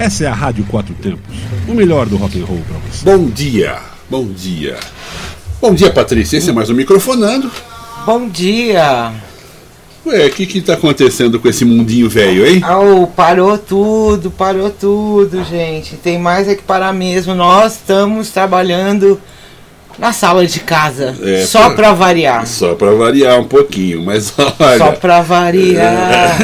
Essa é a Rádio Quatro Tempos, o melhor do rock and roll para você. Bom dia, bom dia. Bom dia, Patrícia. Esse é mais um microfonando. Bom dia. Ué, o que que tá acontecendo com esse mundinho velho, hein? Oh, parou tudo, parou tudo, gente. Tem mais é que parar mesmo. Nós estamos trabalhando na sala de casa. É, só pra- pra variar. Só pra variar um pouquinho, mas olha. Só pra variar.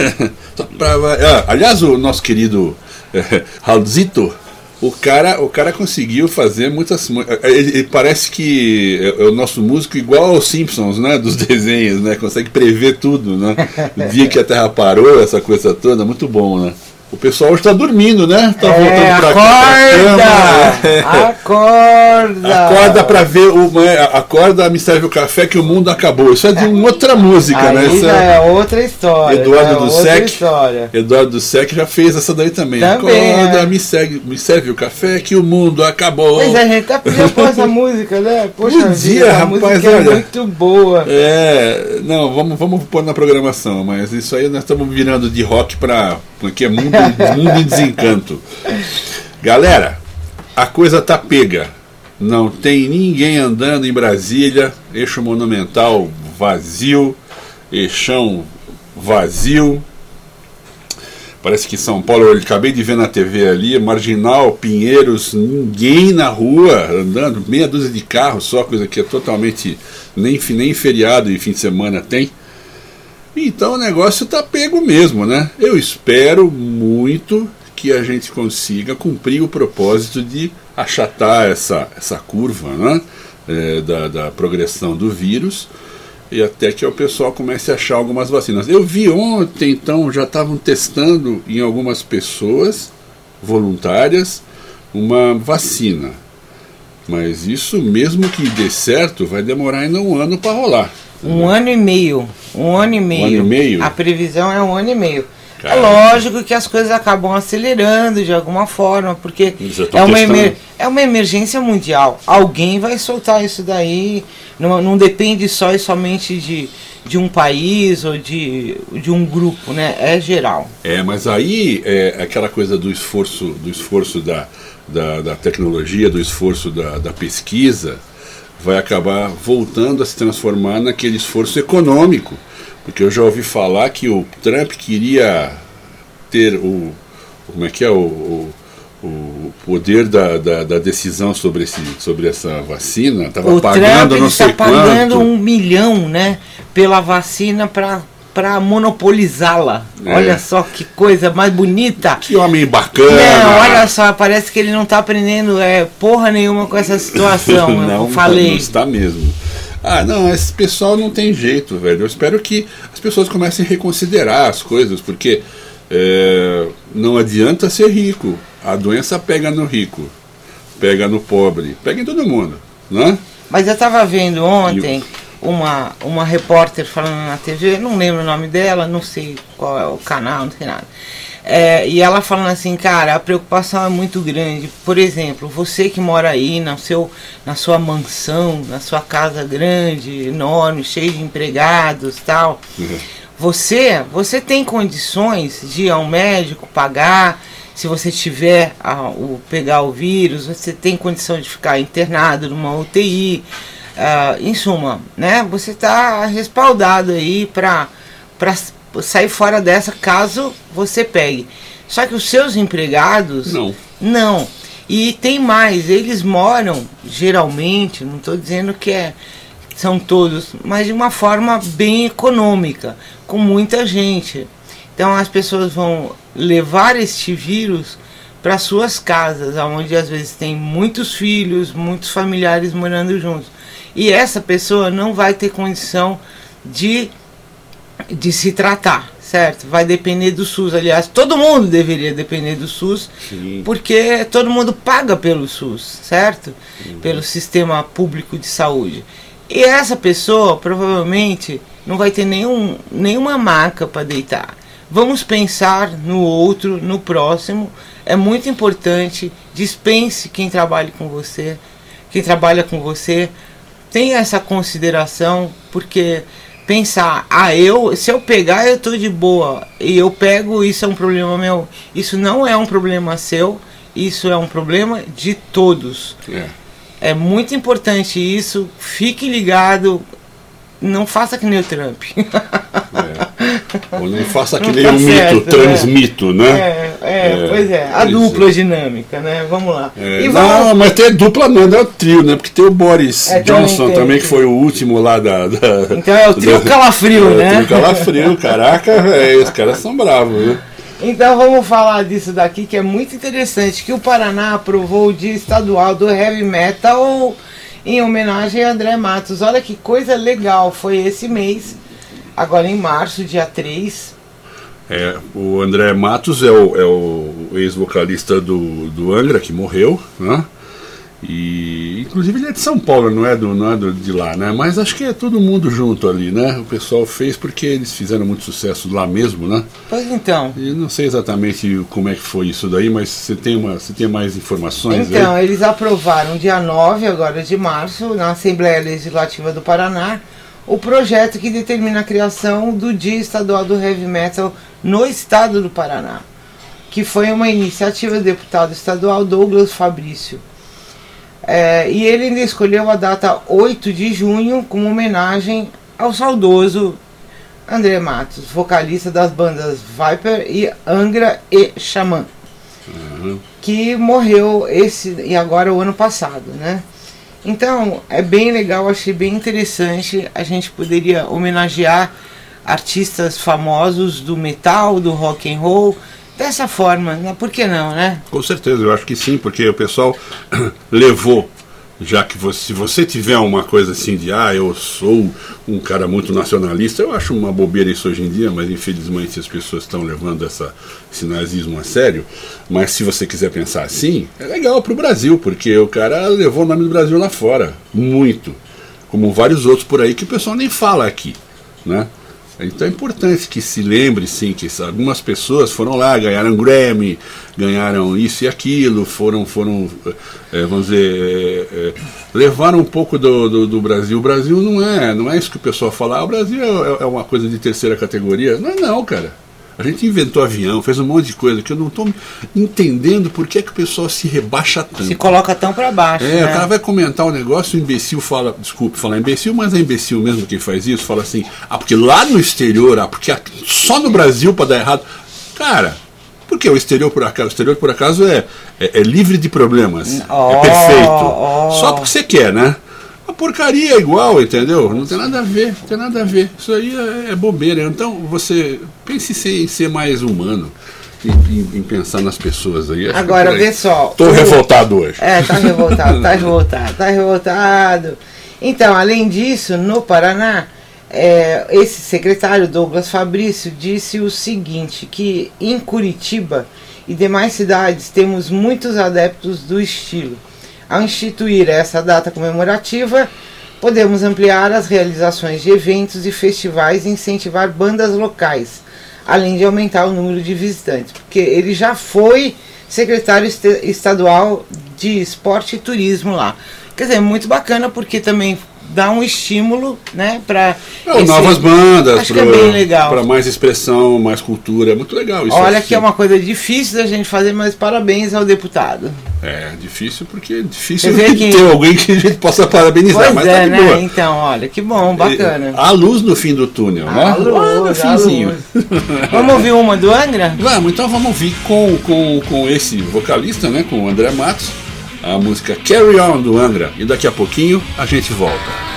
Só pra variar. Ah, aliás, o nosso querido Raulzito, o cara, o cara conseguiu fazer muitas. mu- eh, Ele, ele parece que é, é o nosso músico igual aos Simpsons, né? Dos desenhos, né? Consegue prever tudo, né? O dia que a Terra parou, essa coisa toda, muito bom, né? O pessoal hoje tá dormindo, né? Tá É, voltando pra cama, é. acorda! Acorda! Acorda pra ver o. é, Acorda, me serve o café que o mundo acabou. Isso é de uma outra música, né? Aí Isso já é- é outra história. Eduardo é Sec. história. Eduardo do Sec já fez essa daí também. Também, Acorda, é. me, segue, me serve o café que o mundo acabou. É, a gente tá pedindo por essa música, né? Poxa Bom dia, a rapaz, música é olha. muito boa. É, não, vamos, vamos pôr na programação, mas isso aí nós estamos virando de rock para porque é mundo, mundo em desencanto. Galera, a coisa tá pega. Não tem ninguém andando em Brasília, eixo monumental vazio, eixão vazio. Parece que São Paulo, eu acabei de ver na TV ali, Marginal, Pinheiros, ninguém na rua andando, meia dúzia de carros só, coisa que é totalmente nem, nem feriado e fim de semana tem. Então o negócio tá pego mesmo, né? Eu espero muito que a gente consiga cumprir o propósito de achatar essa, essa curva né? É, da, da progressão do vírus e até que o pessoal comece a achar algumas vacinas. Eu vi ontem, então, já estavam testando em algumas pessoas voluntárias uma vacina. Mas isso, mesmo que dê certo, vai demorar ainda um ano para rolar. Um ano e meio. Um ano e meio. ano e meio? A previsão é um ano e meio. É lógico que as coisas acabam acelerando de alguma forma, porque é uma, emer- é uma emergência mundial. Alguém vai soltar isso daí. Não, não depende só e somente de, de um país ou de, de um grupo, né? É geral. É, mas aí é aquela coisa do esforço, do esforço da, da, da tecnologia, do esforço da, da pesquisa, vai acabar voltando a se transformar naquele esforço econômico. Porque eu já ouvi falar que o Trump queria ter o. Como é que é? O, o, o poder da, da, da decisão sobre, esse, sobre essa vacina. Estava pagando Trump não sei pagando quanto. um milhão, né? Pela vacina para para monopolizá-la. É. Olha só que coisa mais bonita. Que homem bacana! Não, olha só, parece que ele não tá aprendendo é, porra nenhuma com essa situação. não, falei. não está mesmo. Ah, não, esse pessoal não tem jeito, velho. Eu espero que as pessoas comecem a reconsiderar as coisas, porque é, não adianta ser rico. A doença pega no rico, pega no pobre, pega em todo mundo, né? Mas eu tava vendo ontem uma, uma repórter falando na TV, não lembro o nome dela, não sei qual é o canal, não sei nada. É, e ela falando assim, cara, a preocupação é muito grande. Por exemplo, você que mora aí na, seu, na sua mansão, na sua casa grande, enorme, cheia de empregados tal. Você, você tem condições de ir ao médico, pagar, se você tiver a, o, pegar o vírus, você tem condição de ficar internado numa UTI. Ah, em suma, né? Você está respaldado aí para sair fora dessa caso você pegue. Só que os seus empregados Não. não. E tem mais, eles moram geralmente, não estou dizendo que é, são todos, mas de uma forma bem econômica, com muita gente. Então as pessoas vão levar este vírus para suas casas, onde às vezes tem muitos filhos, muitos familiares morando juntos. E essa pessoa não vai ter condição de, de se tratar, certo? Vai depender do SUS. Aliás, todo mundo deveria depender do SUS, Sim. porque todo mundo paga pelo SUS, certo? Pelo sistema público de saúde. E essa pessoa provavelmente não vai ter nenhum, nenhuma maca para deitar. Vamos pensar no outro, no próximo. É muito importante. Dispense quem trabalha com você. Quem trabalha com você. Tenha essa consideração, porque pensar, ah, eu, se eu pegar, eu tô de boa. E eu pego, isso é um problema meu. Isso não é um problema seu, isso é um problema de todos. É. É muito importante isso. Fique ligado. Não faça que nem o Trump. É. Ou não faça que nem tá o mito, certo, transmito, né? É, é, É, pois é. A dupla dinâmica, né? Vamos lá. É, E não, vamos. mas tem dupla não, é o trio, né? Porque tem o Boris É, Johnson tem, também, tem. que foi o último lá da. da- Então é o trio da- calafrio, é, né? O trio calafrio, caraca, velho, os caras são bravos, viu? Então vamos falar disso daqui que é muito interessante, que o Paraná aprovou o dia estadual do heavy metal em homenagem a André Matos. Olha que coisa legal, foi esse mês, agora em março, dia 3. É, o André Matos é o, é o ex-vocalista do, do Angra, que morreu, né? E inclusive ele é de São Paulo, não é, do, não é do, de lá, né? Mas acho que é todo mundo junto ali, né? O pessoal fez porque eles fizeram muito sucesso lá mesmo, né? Pois então. E não sei exatamente como é que foi isso daí, mas você tem, uma, você tem mais informações Então, aí? eles aprovaram dia 9 agora de março, na Assembleia Legislativa do Paraná, o projeto que determina a criação do Dia Estadual do Heavy Metal no estado do Paraná, que foi uma iniciativa do deputado estadual Douglas Fabrício. É, e ele ainda escolheu a data 8 de junho como homenagem ao saudoso André Matos, vocalista das bandas Viper e Angra e Xamã Uhum. que morreu esse e agora o ano passado, né? Então é bem legal, achei bem interessante. A gente poderia homenagear artistas famosos do metal, do rock and roll dessa forma, né? Por que não, né? Com certeza, eu acho que sim, porque o pessoal levou, já que você, se você tiver uma coisa assim de, ah, eu sou um cara muito nacionalista, eu acho uma bobeira isso hoje em dia, mas infelizmente as pessoas estão levando essa, esse nazismo a sério. Mas se você quiser pensar assim, é legal pro Brasil, porque o cara levou o nome do Brasil lá fora, muito. Como vários outros por aí que o pessoal nem fala aqui, né? Então é importante que se lembre, sim, que algumas pessoas foram lá, ganharam Grammy, ganharam isso e aquilo, foram, foram é, vamos dizer, é, é, levaram um pouco do, do, do, Brasil. O Brasil não é, não é isso que o pessoal fala, ah, o Brasil é, é uma coisa de terceira categoria. Não é não, cara. A gente inventou avião, fez um monte de coisa que eu não estou entendendo por que, é que o pessoal se rebaixa tanto. Se coloca tão para baixo. É, né? o cara vai comentar um negócio, o imbecil fala, desculpe falar imbecil, mas é imbecil mesmo quem faz isso, fala assim, ah, porque lá no exterior, ah, porque só no Brasil para dar errado. Cara, porque o exterior por acaso, o exterior por acaso é, é, é livre de problemas. Oh, é perfeito. oh. Só porque você quer, né? A porcaria é igual, entendeu? Não tem nada a ver, não tem nada a ver. Isso aí é, é bobeira. Então você pense em ser, em ser mais humano. Em, em, pensar nas pessoas aí. Agora, vê só. Tô o... revoltado hoje. É, tá revoltado, tá revoltado, tá revoltado. Então, além disso, no Paraná, é, esse secretário Douglas Fabrício disse o seguinte, que em Curitiba e demais cidades temos muitos adeptos do estilo. Ao instituir essa data comemorativa, podemos ampliar as realizações de eventos e festivais e incentivar bandas locais, além de aumentar o número de visitantes, porque ele já foi secretário estadual de esporte e turismo lá. Quer dizer, muito bacana porque também dá um estímulo, né, para é, novas bandas, que é para mais expressão, mais cultura, é muito legal isso. Olha que é uma coisa difícil da gente fazer, mas parabéns ao deputado. É difícil porque é difícil que... ter alguém que a gente possa parabenizar, pois mas é, tá de né? boa. Então, olha que bom, bacana. Há luz no fim do túnel, né? a luz, Lá no finzinho. vamos ouvir uma do Angra? Vamos, então vamos ouvir com, com, com esse vocalista, né, com o André Matos, a música Carry On do Angra. E daqui a pouquinho a gente volta.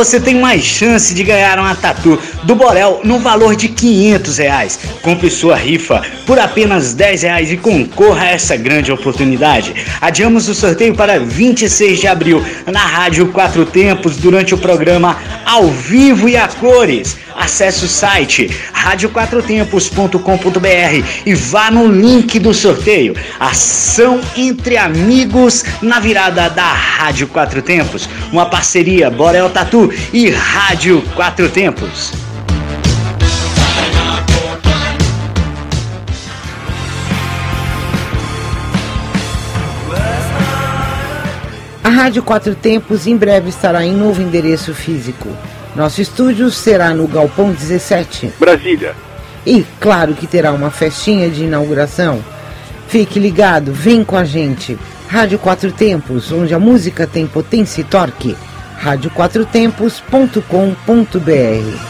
Você tem mais chance de ganhar uma tatu do Borel no valor de 500 reais. Compre sua rifa por apenas 10 reais e concorra a essa grande oportunidade. Adiamos o sorteio para 26 de abril na Rádio Quatro Tempos durante o programa Ao Vivo e a Cores. Acesse o site radioquatrotempos.com.br e vá no link do sorteio. Ação entre amigos na virada da Rádio Quatro Tempos. Uma parceria Borel Tatu e Rádio Quatro Tempos. A Rádio Quatro Tempos em breve estará em novo endereço físico. Nosso estúdio será no Galpão 17. Brasília. E claro que terá uma festinha de inauguração. Fique ligado, vem com a gente. Rádio Quatro Tempos, onde a música tem potência e torque. radioquatrotempos.com.br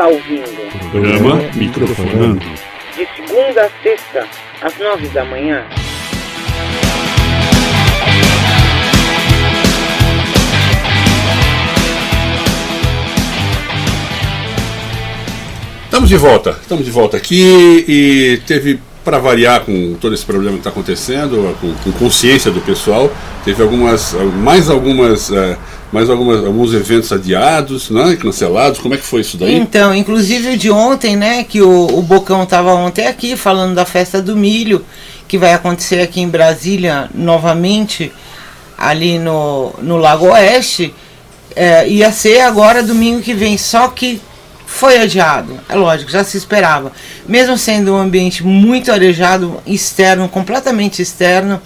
Está ouvindo Programa Microfonando. de segunda a sexta, às nove da manhã. Estamos de volta, estamos de volta aqui e teve, para variar com todo esse problema que está acontecendo, com, com consciência do pessoal, teve algumas, mais algumas, eh, mais algumas, alguns eventos adiados, né, cancelados. Como é que foi isso daí? Então, inclusive o de ontem, né, que o, o Bocão estava ontem aqui falando da festa do milho, que vai acontecer aqui em Brasília novamente, ali no, no Lago Oeste, é, ia ser agora domingo que vem, só que foi adiado, é lógico, já se esperava. Mesmo sendo um ambiente muito arejado, externo, completamente externo,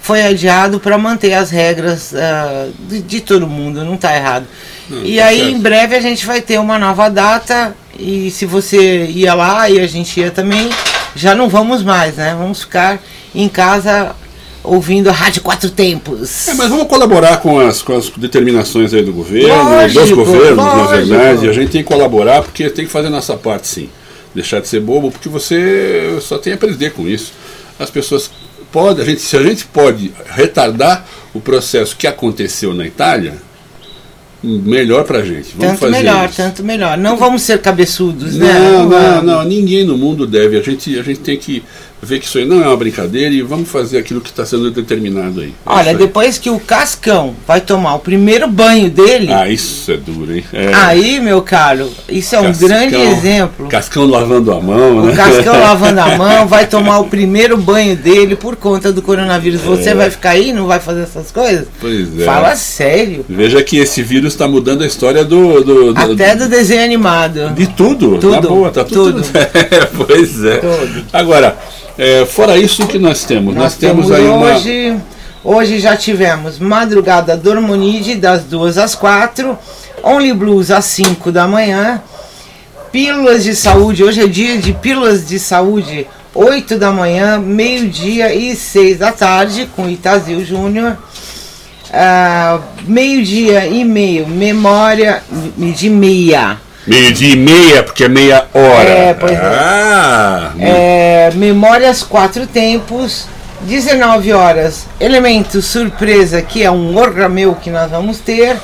foi adiado para manter as regras ah, de, de todo mundo, não está errado. e tá aí certo. em breve a gente vai ter uma nova data e se você ia lá e a gente ia também, já não vamos mais, né? Vamos ficar em casa ouvindo a Rádio Quatro Tempos. É, mas vamos colaborar com as, com as determinações aí do governo, Lógico, dos governos, na lógico. verdade. A gente tem que colaborar porque tem que fazer a nossa parte, sim. Deixar de ser bobo, porque você só tem a perder com isso. As pessoas podem, a gente, se a gente pode retardar o processo que aconteceu na Itália, melhor pra gente. Vamos tanto fazer melhor, isso. tanto melhor. Não vamos ser cabeçudos, né? Não, não, não, ninguém no mundo deve. A gente, a gente tem que ver que isso aí não é uma brincadeira e vamos fazer aquilo que está sendo determinado aí. É Olha, aí. depois que o Cascão vai tomar o primeiro banho dele, Ah, isso é duro, hein? É. aí, meu caro, isso é um Cascão- grande exemplo. Cascão lavando a mão, né? O Cascão lavando a mão, vai tomar o primeiro banho dele por conta do coronavírus. Você vai ficar aí, não vai fazer essas coisas? É. Pois é. Fala sério. Veja que esse vírus está mudando a história do. do, do Até do desenho animado. de tudo. Tudo, Na boa, tá tudo. tudo. É, pois é. Tudo. Agora, é, fora isso, o que nós temos? Nós, Nós temos, temos aí uma. hoje, hoje já tivemos Madrugada Dormonide das 2 às 4, Only Blues às 5 da manhã, Pílulas de Saúde, hoje é dia de Pílulas de Saúde, 8 da manhã, meio-dia e 6 da tarde, com Itazil Júnior. Ah, meio-dia e meio, memória de meia. Meio-dia e meia, porque é meia hora. É, pois é. Ah, É, Memórias Quatro Tempos, 19 horas, Elemento Surpresa, que é um orga meu que nós vamos ter.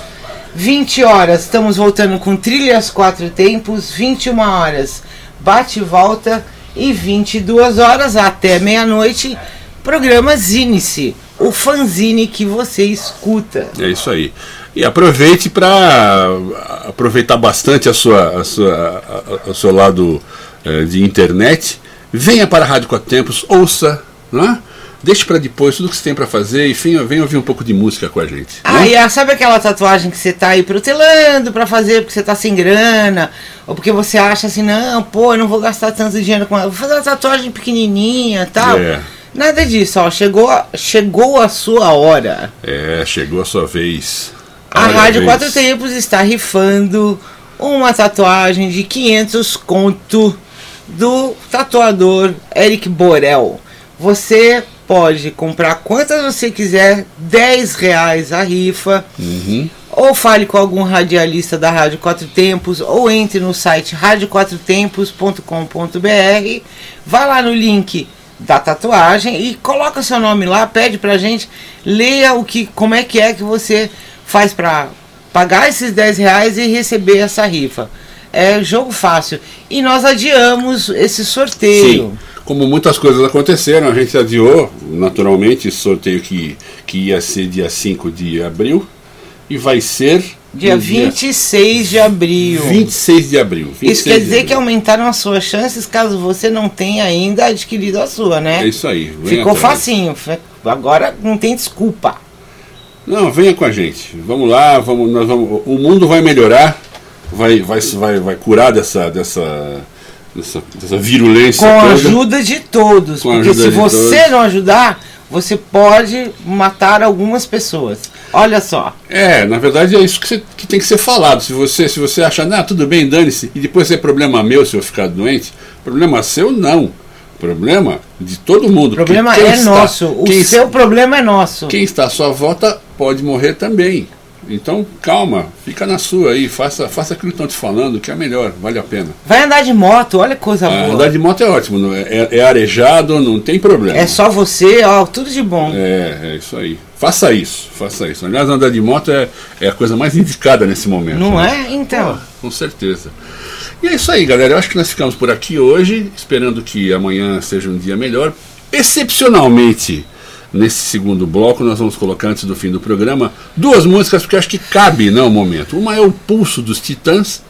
20 horas, estamos voltando com Trilhas Quatro Tempos. 21 horas, Bate e Volta. E 22 horas até meia-noite, programa Zine-se, o fanzine que você escuta. É isso aí. E aproveite para aproveitar bastante a sua, a sua, a- a- o seu lado eh, de internet. Venha para a Rádio Quatro Tempos, ouça, né? deixe para depois tudo que você tem para fazer e venha, venha ouvir um pouco de música com a gente. Ah, né? e sabe aquela tatuagem que você tá aí protelando para fazer porque você tá sem grana? Ou porque você acha assim, não, pô, eu não vou gastar tanto dinheiro com ela, vou fazer uma tatuagem pequenininha tal. É. Nada disso, ó, chegou, chegou a sua hora. É, chegou a sua vez. A Rádio. Quatro Tempos está rifando uma tatuagem de 500 conto do tatuador Eric Borel. Você pode comprar quantas você quiser, 10 reais a rifa. Uhum. Ou fale com algum radialista da Rádio Quatro Tempos, ou entre no site radioquatrotempos.com.br, vá lá no link da tatuagem e coloca seu nome lá, pede pra gente, leia o que, como é que é que você faz para pagar esses 10 reais e receber essa rifa. É jogo fácil. E nós adiamos esse sorteio. Sim. Como muitas coisas aconteceram, a gente adiou naturalmente esse sorteio que, que ia ser dia 5 de abril e vai ser Dia 26 dia... de abril. 26 de abril. 26 isso quer dizer que aumentaram as suas chances caso você não tenha ainda adquirido a sua, né? É isso aí. Ficou atrás. facinho. Agora não tem desculpa. Não, venha com a gente. Vamos lá, vamos, nós vamos, o mundo vai melhorar, vai, vai, vai, vai curar dessa, dessa, dessa, dessa virulência. Com a ajuda de todos. Com porque se você todos. não ajudar, você pode matar algumas pessoas. Olha só. É, na verdade é isso que, você, que tem que ser falado. Se você, se você achar, não, tudo bem, dane-se, e depois é problema meu se eu ficar doente, problema seu não. Problema de todo mundo. O problema é está, nosso. O seu problema é nosso. Quem está à sua volta pode morrer também. Então, calma, fica na sua aí, faça, faça aquilo que estão te falando, que é melhor, vale a pena. Vai andar de moto, olha que coisa ah, boa. Andar de moto é ótimo, é, é, é, arejado, não tem problema. É só você, ó, tudo de bom. É, é isso aí. Faça isso, faça isso. Aliás, andar de moto é, é a coisa mais indicada nesse momento. Não né? é? Então. Pô, com certeza. E é isso aí, galera. Eu acho que nós ficamos por aqui hoje, esperando que amanhã seja um dia melhor. Excepcionalmente Nesse segundo bloco, nós vamos colocar, antes do fim do programa, duas músicas, porque acho que cabe né, o momento. Uma é o Pulso dos Titãs,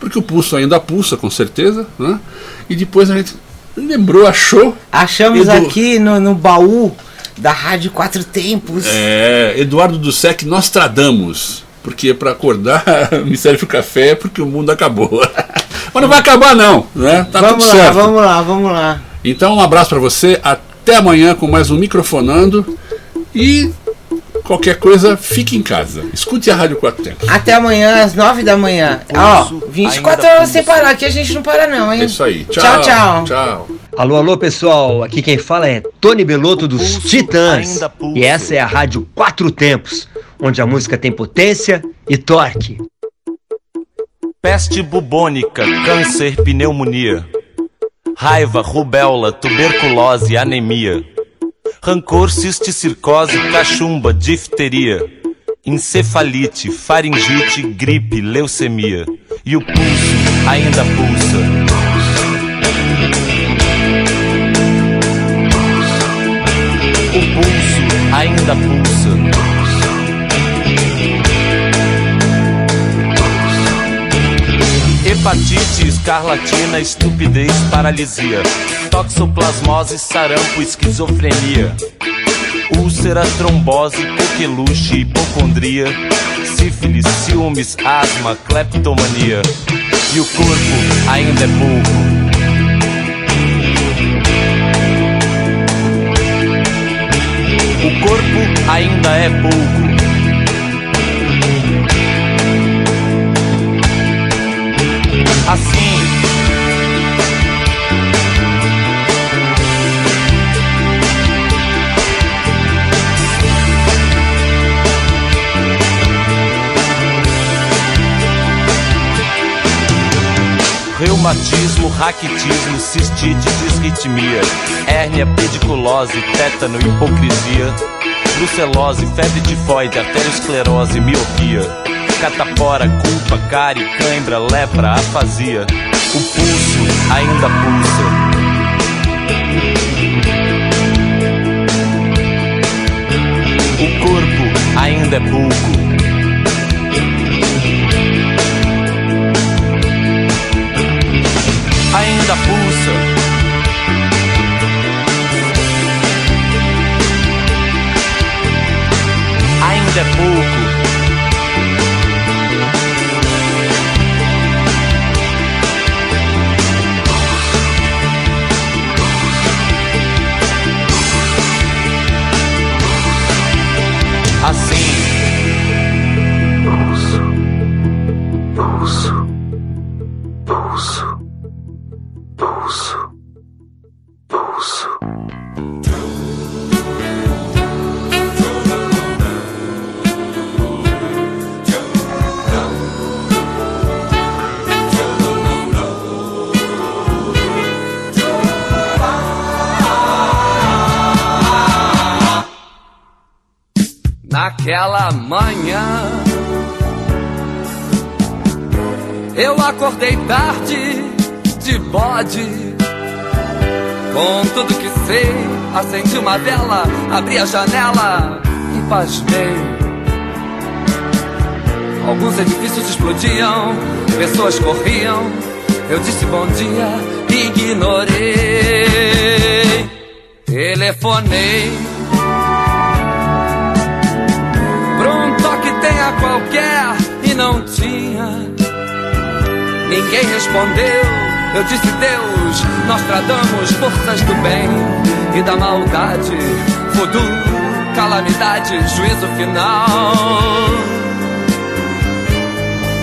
porque o pulso ainda pulsa, com certeza. Né? E depois a gente lembrou, achou. Achamos Edu... aqui no, no baú da Rádio Quatro Tempos. É, Eduardo do Sec Nostradamus. Porque para acordar me serve o café porque o mundo acabou. Mas não vai acabar não, né? Tá vamos lá, certo. vamos lá, vamos lá. Então um abraço para você, até até amanhã com mais um Microfonando. E qualquer coisa, fique em casa. Escute a Rádio Quatro Tempos. Até amanhã, às nove da manhã. Ó, 24 horas sem parar, aqui a gente não para não, hein? É isso aí. Tchau, tchau. Tchau. Alô, alô, pessoal. Aqui quem fala é Tony Belotto dos Titãs. E essa é a Rádio Quatro Tempos, onde a música tem potência e torque. Peste bubônica, câncer, pneumonia raiva, rubéola, tuberculose, anemia, rancor, cisticircose, cachumba, difteria, encefalite, faringite, gripe, leucemia. E o pulso ainda pulsa. O pulso ainda pulsa. Hepatite, escarlatina, estupidez, paralisia, toxoplasmose, sarampo, esquizofrenia, úlcera, trombose, coqueluche, hipocondria, sífilis, ciúmes, asma, cleptomania. E o corpo ainda é pouco. O corpo ainda é pouco. Assim. Reumatismo, raquitismo, cistite, disritmia, hérnia, pediculose, tétano, hipocrisia, brucelose, febre tifoide, arteriosclerose, miopia catapora, culpa, cárie, cãibra, lepra, afasia. O pulso ainda pulsa. O corpo ainda é pouco. Ainda pulsa. ainda é pouco. Tarde, de bode, com tudo que sei. Acendi uma vela, abri a janela e pasmei. Alguns edifícios explodiam, pessoas corriam. Eu disse bom dia, ignorei. Telefonei pra um toque tenha qualquer e não tinha. Ninguém respondeu. Eu disse Deus, nós tradamos forças do bem e da maldade, voodoo, calamidade, juízo final.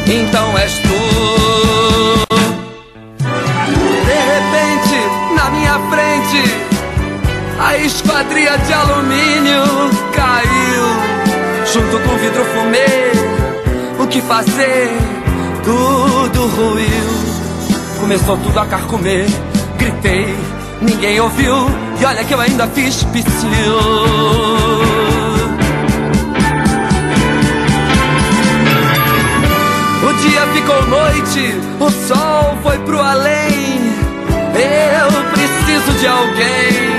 Então és tu. De repente, na minha frente, a esquadria de alumínio caiu, junto com vidro fumê. O que fazer? Tudo ruiu. Começou tudo a carcomer. Gritei, ninguém ouviu. E olha que eu ainda fiz psiu. O dia ficou noite, o sol foi pro além. Eu preciso de alguém.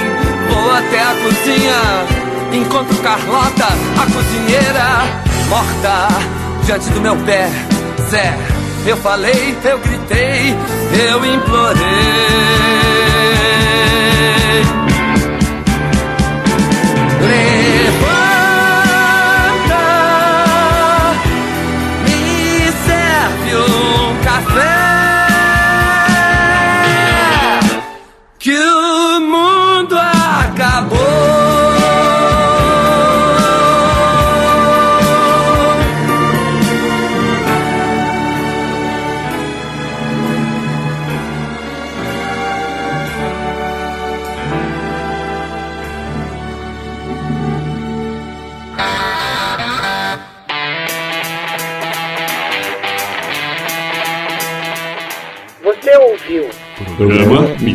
Vou até a cozinha, encontro Carlota, a cozinheira, morta diante do meu pé. Zé, eu falei, eu gritei, eu implorei.